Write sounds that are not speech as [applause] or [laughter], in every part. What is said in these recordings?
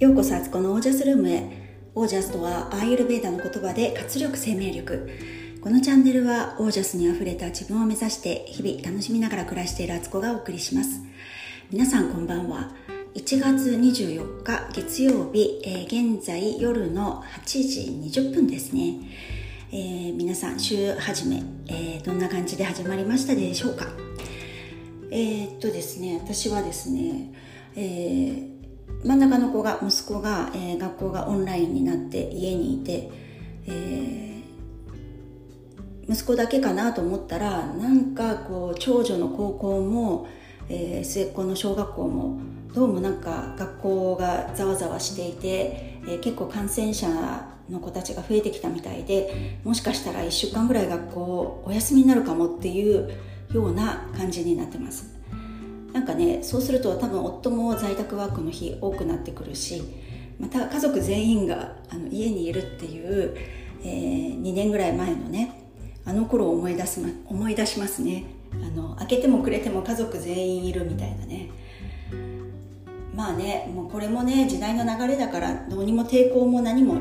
ようこそあつこのオージャスルームへ。オージャスとはアーユルベーダの言葉で活力生命力。このチャンネルはオージャスにあふれた自分を目指して日々楽しみながら暮らしているあつこがお送りします。皆さんこんばんは。1月24日月曜日、えー、現在夜の8時20分ですね、えー、皆さん週始め、えー、どんな感じで始まりましたでしょうか？え、っとですね私はですね、えー真ん中の子が息子が、えー、学校がオンラインになって家にいて、えー、息子だけかなと思ったらなんかこう長女の高校も、えー、末っ子の小学校もどうもなんか学校がざわざわしていて、えー、結構感染者の子たちが増えてきたみたいでもしかしたら1週間ぐらい学校お休みになるかもっていうような感じになってます。なんかねそうすると多分夫も在宅ワークの日多くなってくるしまた家族全員があの家にいるっていう、えー、2年ぐらい前のねあの頃を思い出す、ま、思い出しますねあの開けてもくれても家族全員いるみたいなねまあねもうこれもね時代の流れだからどうにも抵抗も何も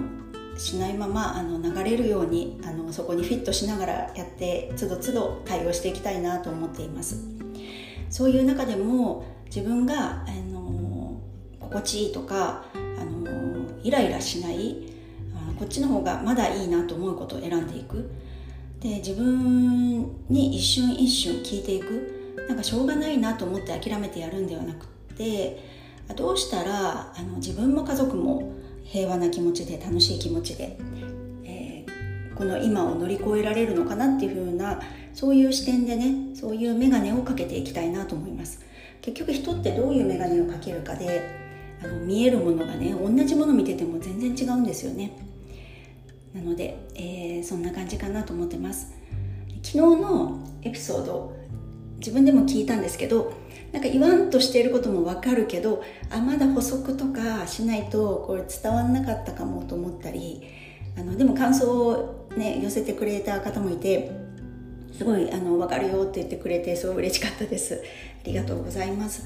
しないままあの流れるようにあのそこにフィットしながらやってつどつど対応していきたいなと思っています。そういう中でも自分が、あの心地いいとか、あのイライラしないこっちの方がまだいいなと思うことを選んでいく。で自分に一瞬一瞬聞いていく。なんかしょうがないなと思って諦めてやるんではなくてどうしたらあの自分も家族も平和な気持ちで楽しい気持ちで、えー、この今を乗り越えられるのかなっていうふうなそういう視点でねそういう眼鏡をかけていきたいなと思います。結局人ってどういう眼鏡をかけるかであの見えるものがね同じもの見てても全然違うんですよね。なので、えー、そんな感じかなと思ってます。昨日のエピソード自分でも聞いたんですけどなんか言わんとしていることもわかるけどあまだ補足とかしないとこれ伝わんなかったかもと思ったりあのでも感想をね寄せてくれた方もいてすごいあの分かるよって言ってくれてすごい嬉しかったです。ありがとうございます。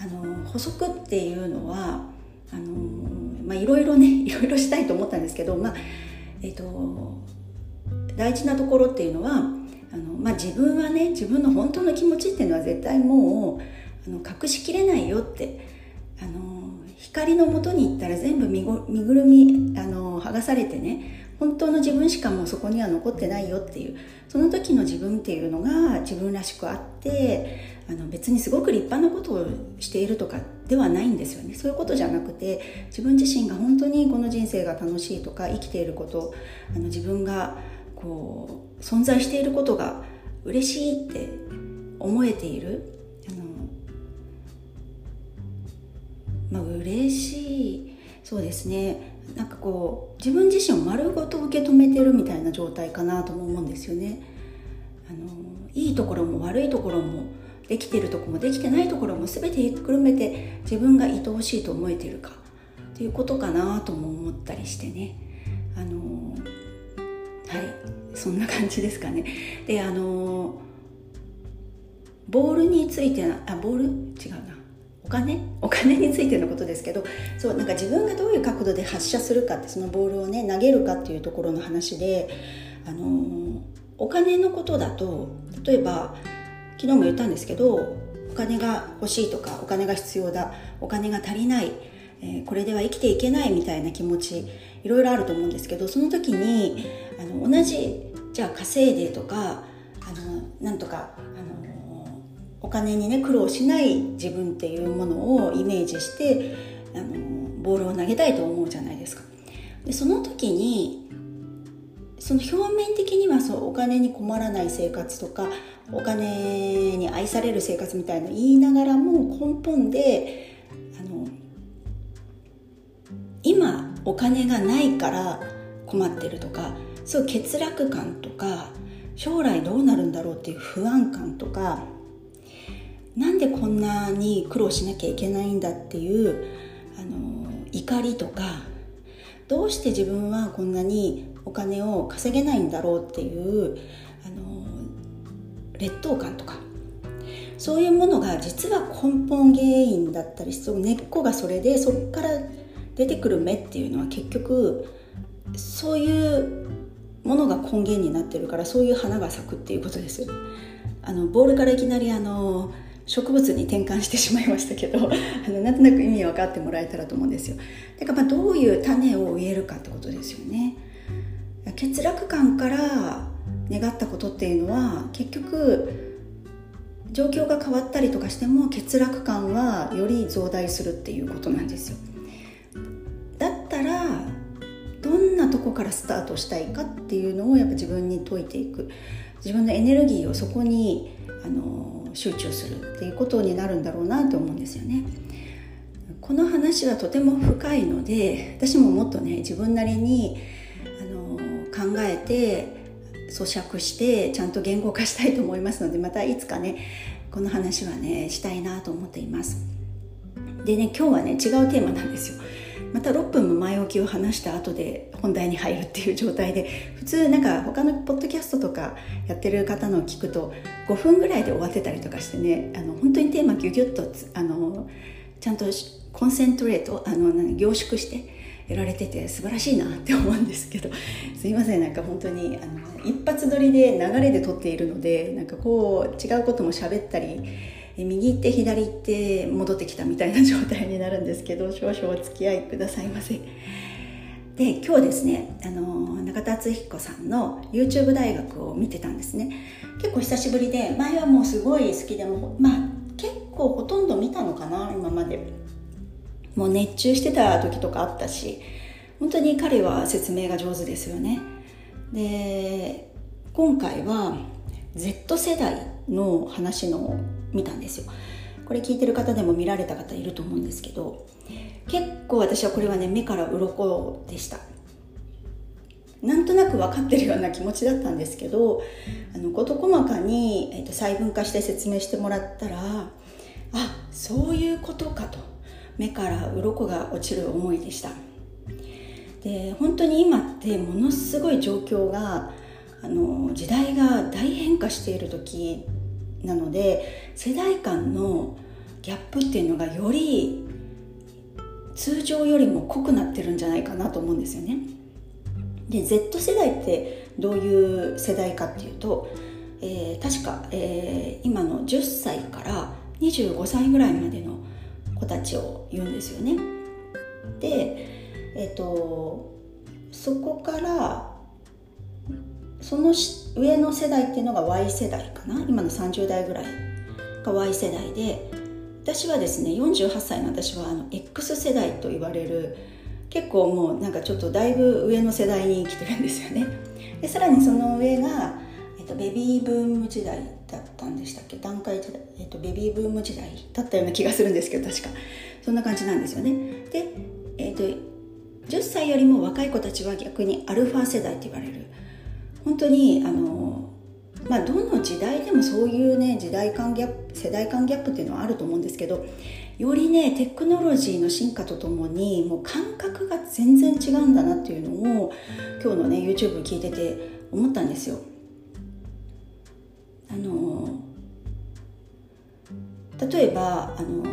あの補足っていうのはあのまあいろいろね [laughs] いろいろしたいと思ったんですけどまあえっ、ー、と大事なところっていうのはあの、まあ、自分はね自分の本当の気持ちっていうのは絶対もうあの隠しきれないよってあの光のもとに行ったら全部身ぐるみあの剥がされてね本当の自分しかもうそこには残ってないよっていうその時の自分っていうのが自分らしくあってあの別にすごく立派なことをしているとかではないんですよね。そういうことじゃなくて自分自身が本当にこの人生が楽しいとか生きていることあの自分がこう存在していることが嬉しいって思えているあのまあ嬉しいそうですね。なんかこう自分自身を丸ごと受け止めてるみたいな状態かなとも思うんですよね。あのいいところも悪いところもできてるとこもできてないところも全てひっくるめて自分が愛おしいと思えてるかっていうことかなとも思ったりしてね。あのはいそんな感じですかね。[laughs] であのボールについてあボール？違うなお金？お金についてのことですけどそうなんか自分がどういう角度で発射するかってそのボールをね投げるかっていうところの話であのお金のことだと例えば昨日も言ったんですけどお金が欲しいとかお金が必要だお金が足りない、えー、これでは生きていけないみたいな気持ちいろいろあると思うんですけどその時にあの同じじゃあ稼いでとかあのなんとかあのお金にね苦労しない自分っていうものをイメージしてあのボールを投げたいと思うじゃないですか。でその時にその表面的にはそうお金に困らない生活とかお金に愛される生活みたいな言いながらも根本であの今お金がないから困ってるとかそう欠落感とか将来どうなるんだろうっていう不安感とかなんでこんなに苦労しなきゃいけないんだっていうあの怒りとかどうして自分はこんなにお金を稼げないんだろうっていうあの劣等感とかそういうものが実は根本原因だったりその根っこがそれでそこから出てくる芽っていうのは結局そういうものが根源になってるからそういう花が咲くっていうことです。あのボールからいきなりあの植物に転換してしまいましたけど [laughs] あのなんとなく意味分かってもらえたらと思うんですよ。だからまあどういう種を植えるかってことですよね。欠落感から願ったことっていうのは結局状況が変わったりとかしても欠落感はより増大するっていうことなんですよ。だったらどんなとこからスタートしたいかっていうのをやっぱ自分に解いていく。自分のエネルギーをそこにあの集中するっていうことになるんだろうなと思うんですよね。この話はとても深いので私ももっとね自分なりにあの考えて咀嚼してちゃんと言語化したいと思いますのでまたいつかねこの話はねしたいなと思っています。でね今日はね違うテーマなんですよ。また6分も前置きを話した後で本題に入るっていう状態で普通なんか他のポッドキャストとかやってる方のを聞くと5分ぐらいで終わってたりとかしてねあの本当にテーマギュギュッとあのちゃんとコンセントレートあの凝縮してやられてて素晴らしいなって思うんですけどすいませんなんか本当にあの一発撮りで流れで撮っているのでなんかこう違うことも喋ったり右行って左行って戻ってきたみたいな状態になるんですけど [laughs] 少々お付き合いくださいませ。で今日ですねあの中田敦彦さんの YouTube 大学を見てたんですね。結構久しぶりで前はもうすごい好きでもまあ結構ほとんど見たのかな今まで。もう熱中してた時とかあったし本当に彼は説明が上手ですよね。で今回は Z 世代の話の見たんですよ。これ聞いてる方でも見られた方いると思うんですけど結構私はこれはね目から鱗でした。なんとなく分かってるような気持ちだったんですけどあの事細かに、えーと、細分化して説明してもらったらあそういうことかと。目から鱗が落ちる思いでした。で本当に今ってものすごい状況があの時代が大変化している時なので世代間のギャップっていうのがより通常よりも濃くなってるんじゃないかなと思うんですよね。で Z 世代ってどういう世代かっていうと、えー、確か、えー、今の10歳から25歳ぐらいまでの子たちを言うんですよね。で、えーとそこからその上の世代っていうのが Y 世代かな？今の30代ぐらいが Y 世代で私はですね48歳の私はあの X 世代と言われる結構もうなんかちょっとだいぶ上の世代に来てるんですよね。でさらにその上が、えっと、ベビーブーム時代だったんでしたっけ？段階、えっと、ベビーブーム時代だったような気がするんですけど確か。そんな感じなんですよね。で、えっと、10歳よりも若い子たちは逆にアルファ世代って言われる。本当にあのまあどの時代でもそういうね時代間ギャップ世代間ギャップっていうのはあると思うんですけどよりねテクノロジーの進化とともにもう感覚が全然違うんだなっていうのを今日のね YouTube 聞いてて思ったんですよ。あの例えばあの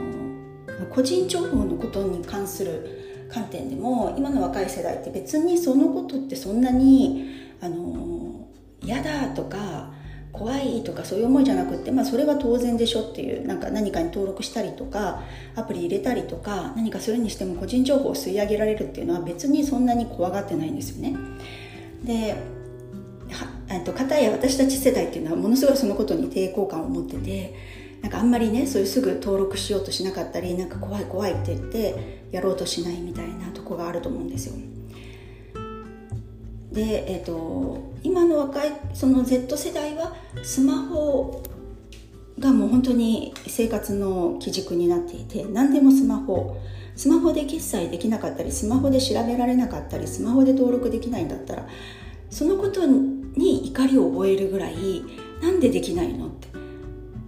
個人情報のことに関する観点でも今の若い世代って別にそのことってそんなにあの嫌だとか怖いとかそういう思いじゃなくって、まあ、それは当然でしょっていうなんか何かに登録したりとかアプリ入れたりとか何かするにしても個人情報を吸い上げられるっていうのは別にそんなに怖がってないんですよね。でと片や私たち世代っていうのはものすごいそのことに抵抗感を持っててなんかあんまりねそういうすぐ登録しようとしなかったりなんか怖い怖いって言ってやろうとしないみたいなとこがあると思うんですよ。で、えーと、今の若いその Z 世代はスマホがもう本当に生活の基軸になっていて何でもスマホ。スマホで決済できなかったりスマホで調べられなかったりスマホで登録できないんだったらそのことに怒りを覚えるぐらいなんでできないのって。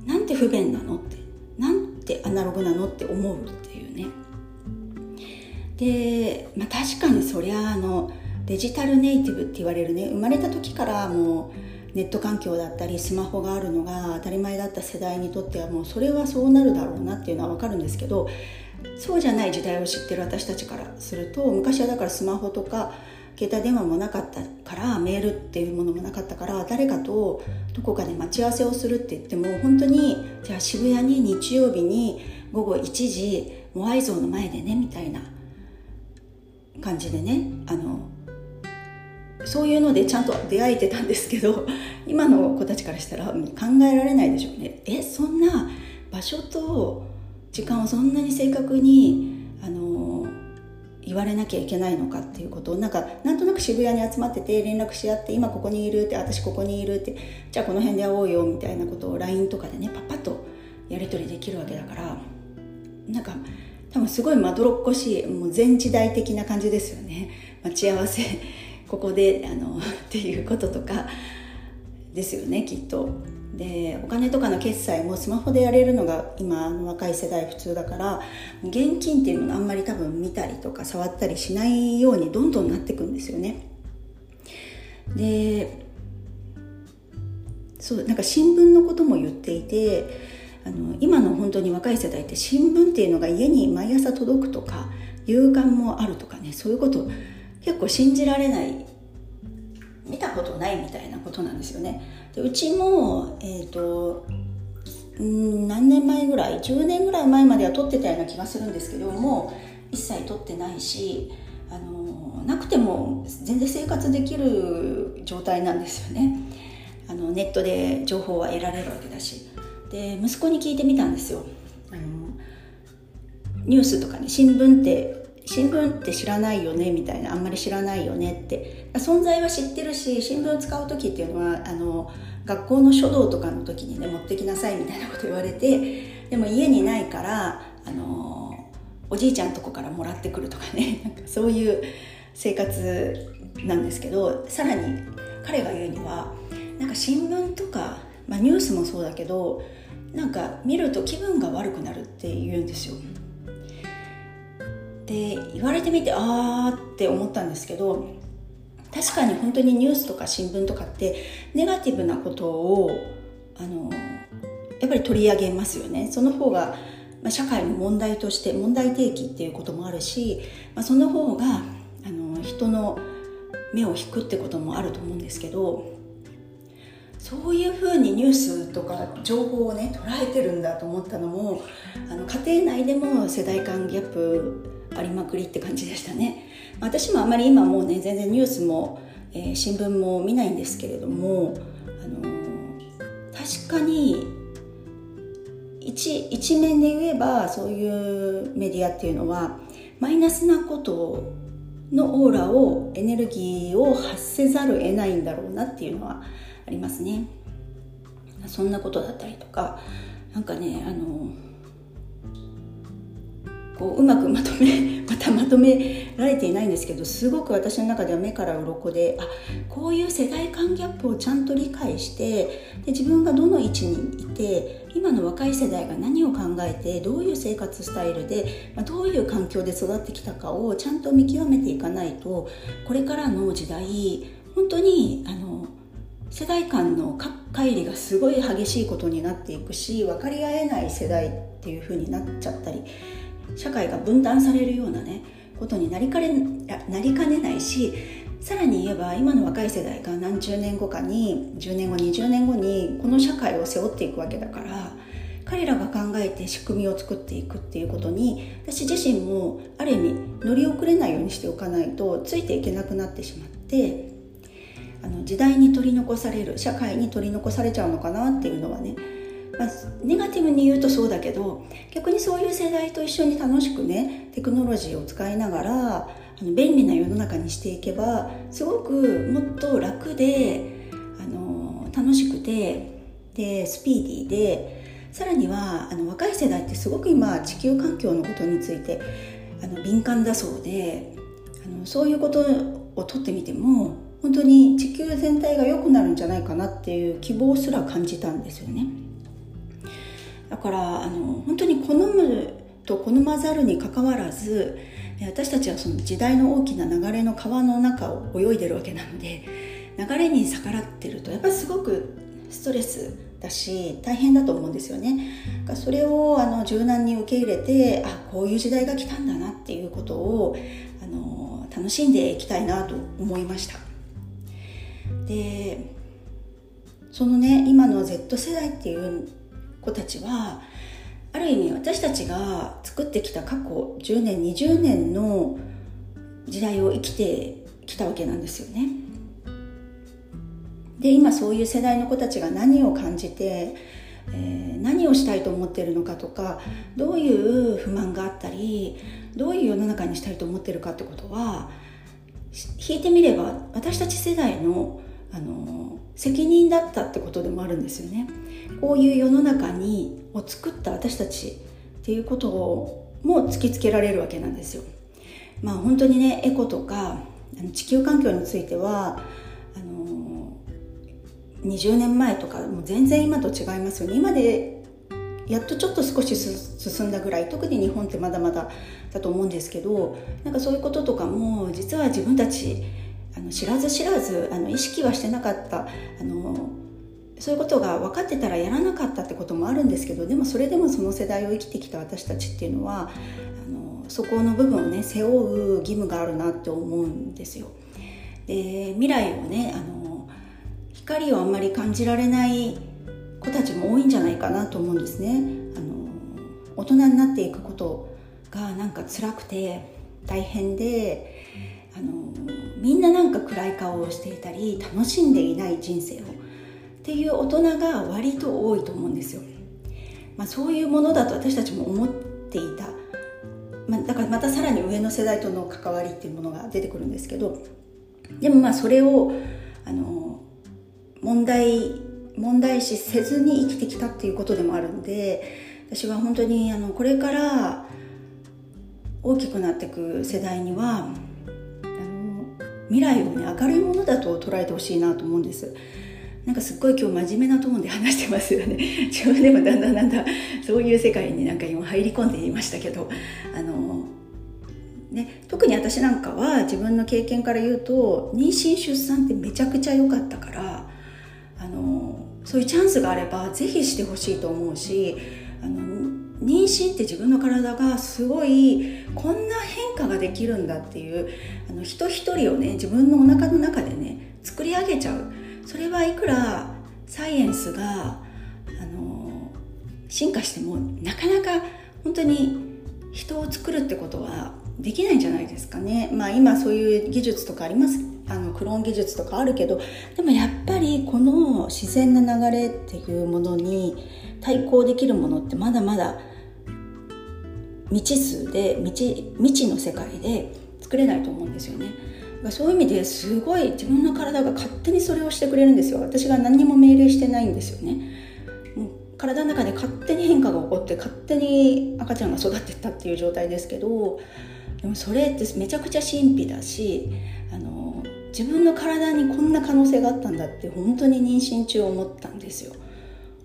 なんて不便なのって。なんてアナログなのって思うっていうね。で、まあ、確かにそりゃあのデジタルネイティブって言われるね生まれた時からもうネット環境だったりスマホがあるのが当たり前だった世代にとってはもうそれはそうなるだろうなっていうのは分かるんですけどそうじゃない時代を知ってる私たちからすると昔はだからスマホとか携帯電話もなかったからメールっていうものもなかったから誰かとどこかで待ち合わせをするって言っても本当にじゃあ渋谷に日曜日に午後1時モアイ像の前でねみたいな感じでねあのそういうのでちゃんと出会えてたんですけど [laughs] 今の子たちからしたら考えられないでしょうね。えそんな場所と時間をそんなに正確にあの言われなきゃいけないのかっていうことをなんかなんとなく渋谷に集まってて連絡し合って今ここにいるって私ここにいるってじゃあこの辺で会おうよみたいなことを LINE とかでねパッパッとやり取りできるわけだからなんか多分すごいまどろっこしいもう全時代的な感じですよね。待ち合わせここであの [laughs] っていうこととかですよねきっと。でお金とかの決済もスマホでやれるのが今の若い世代普通だから現金っていうのがあんまり多分見たりとか触ったりしないようにどんどんなっていくんですよね。でそうなんか新聞のことも言っていてあの今の本当に若い世代って新聞っていうのが家に毎朝届くとか夕刊もあるとかねそういうこと結構信じられない見たことないみたいなことなんですよね。でうちもえっ、ー、とん何年前ぐらい10年ぐらい前までは撮ってたような気がするんですけども一切撮ってないしあのなくても全然生活できる状態なんですよね。あのネットで情報は得られるわけだし。で息子に聞いてみたんですよ。あのニュースとかね新聞って新聞って知らないよねみたいなあんまり知らないよねって。存在は知ってるし新聞使う時っていうのはあの学校の書道とかの時にね持ってきなさいみたいなこと言われてでも家にないからあのおじいちゃんとこからもらってくるとかね [laughs] なんかそういう生活なんですけどさらに彼が言うにはなんか新聞とか、まあ、ニュースもそうだけどなんか見ると気分が悪くなるって言うんですよ。で言われてみてああって思ったんですけど確かに本当にニュースとか新聞とかってネガティブなことをあのやっぱり取り上げますよね。その方が、まあ、社会の問題として問題提起っていうこともあるし、まあ、その方があの人の目を引くってこともあると思うんですけどそういうふうにニュースとか情報をね捉えてるんだと思ったのもあの家庭内でも世代間ギャップありまくりって感じでしたね。私もあまり今もうね全然ニュースも、えー、新聞も見ないんですけれども、あのー、確かに一一面で言えばそういうメディアっていうのはマイナスなことのオーラをエネルギーを発せざるを得ないんだろうなっていうのはありますね。そんなことだったりとかなんかねあのこううまくまとめまたまとめられていないんですけどすごく私の中では目から鱗であこういう世代間ギャップをちゃんと理解してで自分がどの位置にいて今の若い世代が何を考えてどういう生活スタイルで、まあ、どういう環境で育ってきたかをちゃんと見極めていかないとこれからの時代本当にあの世代間の乖離がすごい激しいことになっていくし分かり合えない世代っていう風になっちゃったり社会が分断されるようなねことになりかねなりかねないしさらに言えば今の若い世代が何十年後かに10年後20年後にこの社会を背負っていくわけだから彼らが考えて仕組みを作っていくっていうことに私自身もある意味乗り遅れないようにしておかないとついていけなくなってしまってあの時代に取り残される社会に取り残されちゃうのかなっていうのはねまあ、ネガティブに言うとそうだけど逆にそういう世代と一緒に楽しくねテクノロジーを使いながらあの便利な世の中にしていけばすごくもっと楽であの楽しくてでスピーディーでさらにはあの若い世代ってすごく今地球環境のことについてあの敏感だそうであのそういうことをとってみても本当に地球全体が良くなるんじゃないかなっていう希望すら感じたんですよね。だからあの本当に好むと好まざるにかかわらず私たちはその時代の大きな流れの川の中を泳いでるわけなので流れに逆らってるとやっぱりすごくストレスだし大変だと思うんですよね。それをあの柔軟に受け入れてあこういう時代が来たんだなっていうことをあの楽しんでいきたいなと思いました。でそのね今の Z 世代っていう子たちはある意味私たちが作ってきた過去10年20年の時代を生きてきたわけなんですよね。で今そういう世代の子たちが何を感じて、えー、何をしたいと思ってるのかとかどういう不満があったりどういう世の中にしたいと思ってるかってことは引いてみれば私たち世代のあの責任だったってことでもあるんですよね。こういう世の中にを作った私たちっていうことをも突きつけられるわけなんですよ。まあ本当にねエコとか地球環境についてはあの20年前とかもう全然今と違いますよね今でやっとちょっと少し進んだぐらい特に日本ってまだまだだと思うんですけどなんかそういうこととかも実は自分たちの知らず知らずあの意識はしてなかったあのそういうことが分かってたらやらなかったってこともあるんですけどでもそれでもその世代を生きてきた私たちっていうのはあのそこの部分をね背負う義務があるなって思うんですよ。で未来をねあの光をあんまり感じられない子たちも多いんじゃないかなと思うんですね。あの大人になっていくことがなんか辛くて大変であのみんななんか暗い顔をしていたり楽しんでいない人生を。っていう大人が割と多いと思うんですよ、まあ、そういうものだと私たちも思っていた、まあ、だからまたさらに上の世代との関わりっていうものが出てくるんですけど。でもまあそれをあの問題問題視せずに生きてきたっていうことでもあるんで私は本当にあのこれから大きくなっていく世代には未来をね明るいものだと捉えてほしいなと思うんです。なんかすっごい今日真面目なトーンで話してますよね [laughs] 自分でもだんだんだんだんそういう世界になんか今入り込んでいましたけどあのね、特に私なんかは自分の経験から言うと妊娠出産ってめちゃくちゃ良かったからあのそういうチャンスがあればぜひしてほしいと思うしあの妊娠って自分の体がすごいこんな変できるんだっていうあの人一人をね自分のお腹の中でね作り上げちゃうそれはいくらサイエンスがあの進化してもなかなか本当に人を作るってことはできないんじゃないですかね。まあ今そういう技術とかあります。あのクローン技術とかあるけどでもやっぱりこの自然な流れっていうものに対抗できるものってまだまだ未知数で未知未知の世界で作れないと思うんですよね。そういう意味ですごい自分の体が勝手にそれをしてくれるんですよ。私が何にも命令してないんですよね。もう体の中で勝手に変化が起こって勝手に赤ちゃんが育ってったっていう状態ですけどでもそれってめちゃくちゃ神秘だしあの自分の体にこんな可能性があったんだって本当に妊娠中思ったんですよ。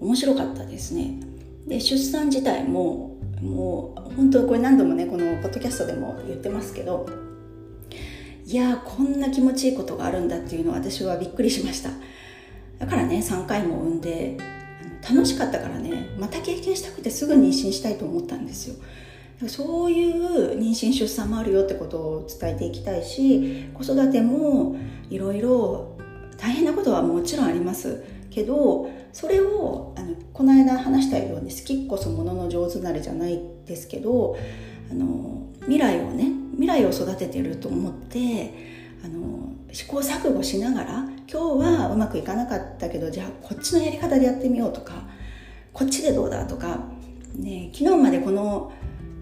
面白かったですね。で出産自体ももう本当これ何度もねこのポッドキャストでも言ってますけどいやこんな気持ちいいことがあるんだっていうのは私はびっくりしました。だからね3回も産んで楽しかったからねまた経験したくてすぐ妊娠したいと思ったんですよ。そういう妊娠出産もあるよってことを伝えていきたいし子育てもいろいろ大変なことはもちろんあります。けどそれをあのこの間話したように好きこそものの上手なれじゃないですけどあの未来をね未来を育ててると思ってあの試行錯誤しながら今日はうまくいかなかったけどじゃあこっちのやり方でやってみようとかこっちでどうだとか、ね、昨日までこの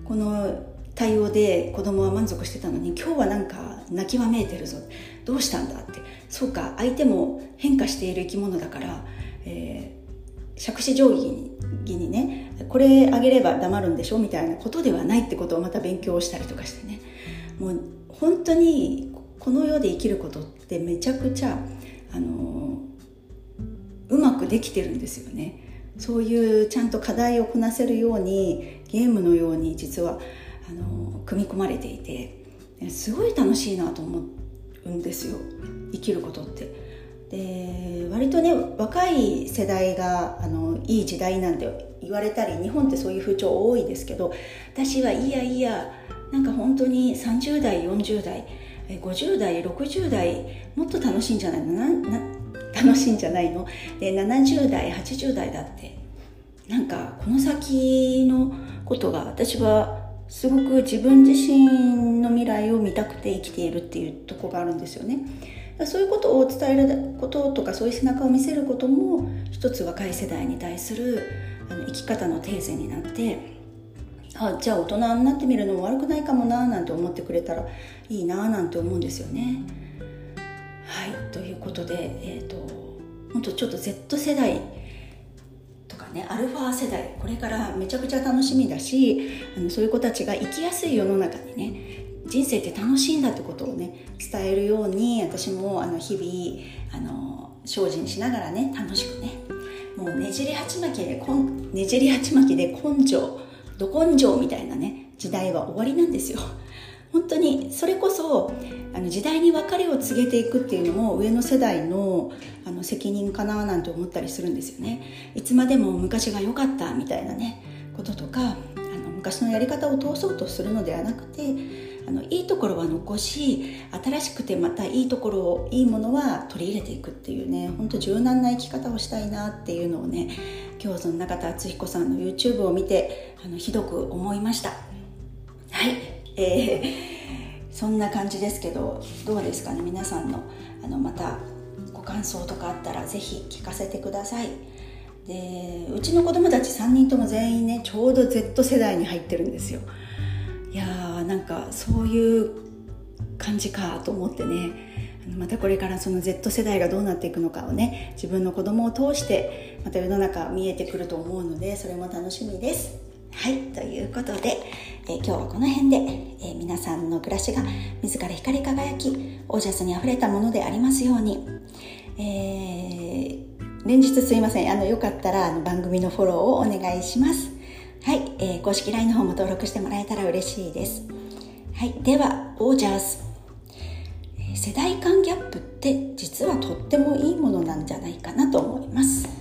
この対応で子供は満足してたのに今日はなんか泣きわめいてるぞ。どうしたんだって。そうか相手も変化している生き物だから、えー、杓子定規にねこれあげれば黙るんでしょみたいなことではないってことをまた勉強したりとかしてね。もう本当にこの世で生きることってめちゃくちゃあのうまくできてるんですよね。そういうちゃんと課題をこなせるようにゲームのように実はあの組み込まれていてすごい楽しいなと思うんですよ。生きることって。で割とね若い世代があのいい時代なんて言われたり日本ってそういう風潮多いですけど私はいやいやなんか本当に30代40代50代60代もっと楽しいんじゃないの？な楽しいんじゃないの？で70代80代だって。なんかこの先のことが私はすごく自分自身の未来を見たくて生きているっていうとこがあるんですよね。そういうことを伝えることとかそういう背中を見せることも一つ若い世代に対するあの生き方のテーゼになってあじゃあ大人になってみるのも悪くないかもななんて思ってくれたらいいななんて思うんですよね。はいということで、えーと、本当ちょっと Z 世代とかねアルファ世代これからめちゃくちゃ楽しみだしあのそういう子たちが生きやすい世の中にね人生って楽しいんだってことをね伝えるように私もあの日々あの精進しながらね楽しくねもうねじり鉢巻きでねじり鉢巻きで根性ど根性みたいなね時代は終わりなんですよ。本当にそれこそあの時代に別れを告げていくっていうのも上の世代のあの責任かななんて思ったりするんですよね。いつまでも昔が良かったみたいなねこととかあの昔のやり方を通そうとするのではなくてあのいいところは残し新しくてまたいいところをいいものは取り入れていくっていうねほんと柔軟な生き方をしたいなっていうのをね今日その中田敦彦さんの YouTube を見てあのひどく思いました。はい。えー、そんな感じですけどどうですかね？皆さんのあのまたご感想とかあったら是非聞かせてください。でうちの子供たち3人とも全員ねちょうど Z 世代に入ってるんですよ。いやーなんかそういう感じかと思ってね。またこれからその Z 世代がどうなっていくのかをね自分の子供を通してまた世の中見えてくると思うのでそれも楽しみです。はいということで、え、今日はこの辺で、えー、皆さんの暮らしが自ら光り輝きオージャスにあふれたものでありますように、えー、連日すいません。あのよかったらあの番組のフォローをお願いします。はい、えー、公式 LINE の方も登録してもらえたら嬉しいです。はい。ではオージャス。世代間ギャップって実はとってもいいものなんじゃないかなと思います。